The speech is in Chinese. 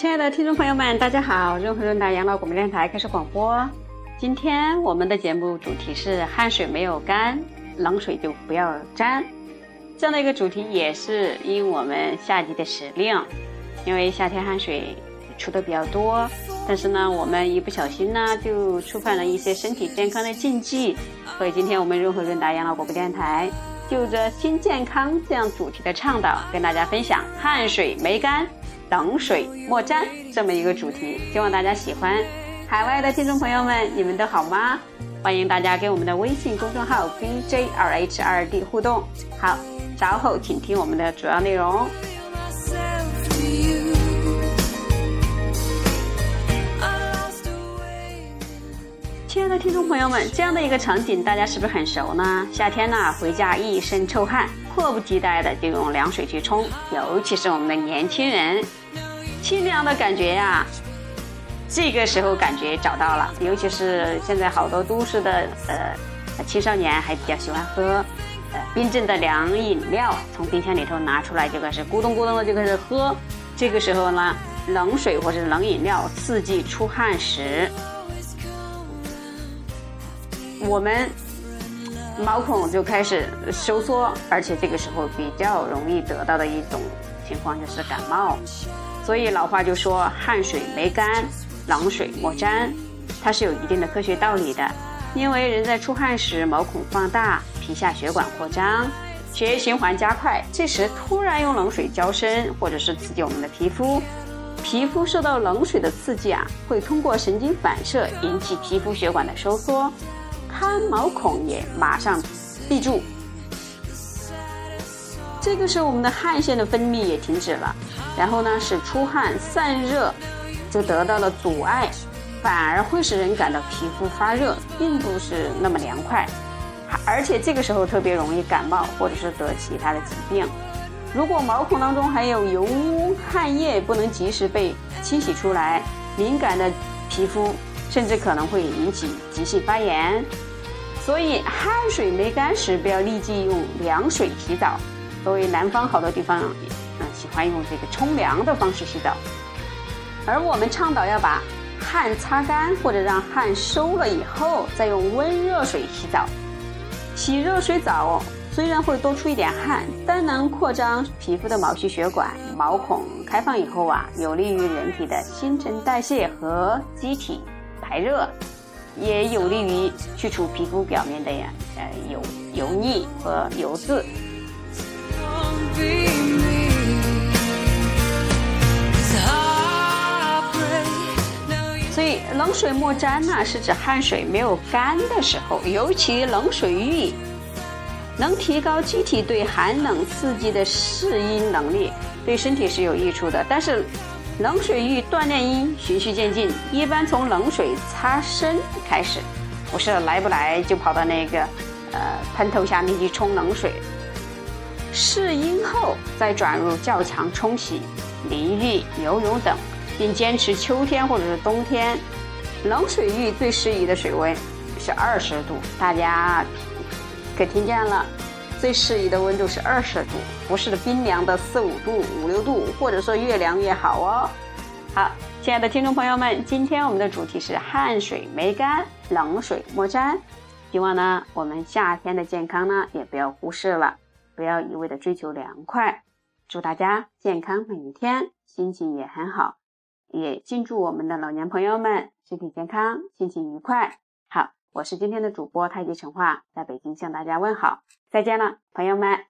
亲爱的听众朋友们，大家好！润和润达养老广播电台开始广播。今天我们的节目主题是汗水没有干，冷水就不要沾。这样的一个主题也是因我们夏季的时令，因为夏天汗水出的比较多，但是呢，我们一不小心呢就触犯了一些身体健康的禁忌。所以今天我们润和润达养老广播电台就着新健康这样主题的倡导，跟大家分享汗水没干。冷水莫沾这么一个主题，希望大家喜欢。海外的听众朋友们，你们都好吗？欢迎大家跟我们的微信公众号 B J R H R D 互动。好，稍后请听我们的主要内容。亲爱的听众朋友们，这样的一个场景，大家是不是很熟呢？夏天呢，回家一身臭汗，迫不及待的就用凉水去冲，尤其是我们的年轻人。清凉的感觉呀，这个时候感觉找到了。尤其是现在好多都市的呃青少年还比较喜欢喝呃冰镇的凉饮料，从冰箱里头拿出来就开始咕咚咕咚的就开始喝。这个时候呢，冷水或者冷饮料刺激出汗时，我们毛孔就开始收缩，而且这个时候比较容易得到的一种情况就是感冒。所以老话就说汗水没干，冷水莫沾，它是有一定的科学道理的。因为人在出汗时，毛孔放大，皮下血管扩张，血液循环加快，这时突然用冷水浇身，或者是刺激我们的皮肤，皮肤受到冷水的刺激啊，会通过神经反射引起皮肤血管的收缩，汗毛孔也马上闭住。这个时候，我们的汗腺的分泌也停止了，然后呢，使出汗散热就得到了阻碍，反而会使人感到皮肤发热，并不是那么凉快，而且这个时候特别容易感冒或者是得其他的疾病。如果毛孔当中还有油污、汗液不能及时被清洗出来，敏感的皮肤甚至可能会引起急性发炎。所以，汗水没干时，不要立即用凉水洗澡。作为南方，好多地方嗯喜欢用这个冲凉的方式洗澡，而我们倡导要把汗擦干或者让汗收了以后，再用温热水洗澡。洗热水澡虽然会多出一点汗，但能扩张皮肤的毛细血管，毛孔开放以后啊，有利于人体的新陈代谢和机体排热，也有利于去除皮肤表面的呀呃油油腻和油渍。所以冷水莫沾呢，是指汗水没有干的时候，尤其冷水浴能提高机体对寒冷刺激的适应能力，对身体是有益处的。但是冷水浴锻炼应循序渐进，一般从冷水擦身开始，不是来不来就跑到那个呃喷头下面去冲冷水。适应后再转入较强冲洗、淋浴、游泳等，并坚持秋天或者是冬天。冷水浴最适宜的水温是二十度，大家可听见了？最适宜的温度是二十度，不是冰凉的四五度、五六度，或者说越凉越好哦。好，亲爱的听众朋友们，今天我们的主题是汗水没干，冷水莫沾。希望呢，我们夏天的健康呢，也不要忽视了。不要一味的追求凉快，祝大家健康每一天，心情也很好，也敬祝我们的老年朋友们身体健康，心情愉快。好，我是今天的主播太极陈化，在北京向大家问好，再见了，朋友们。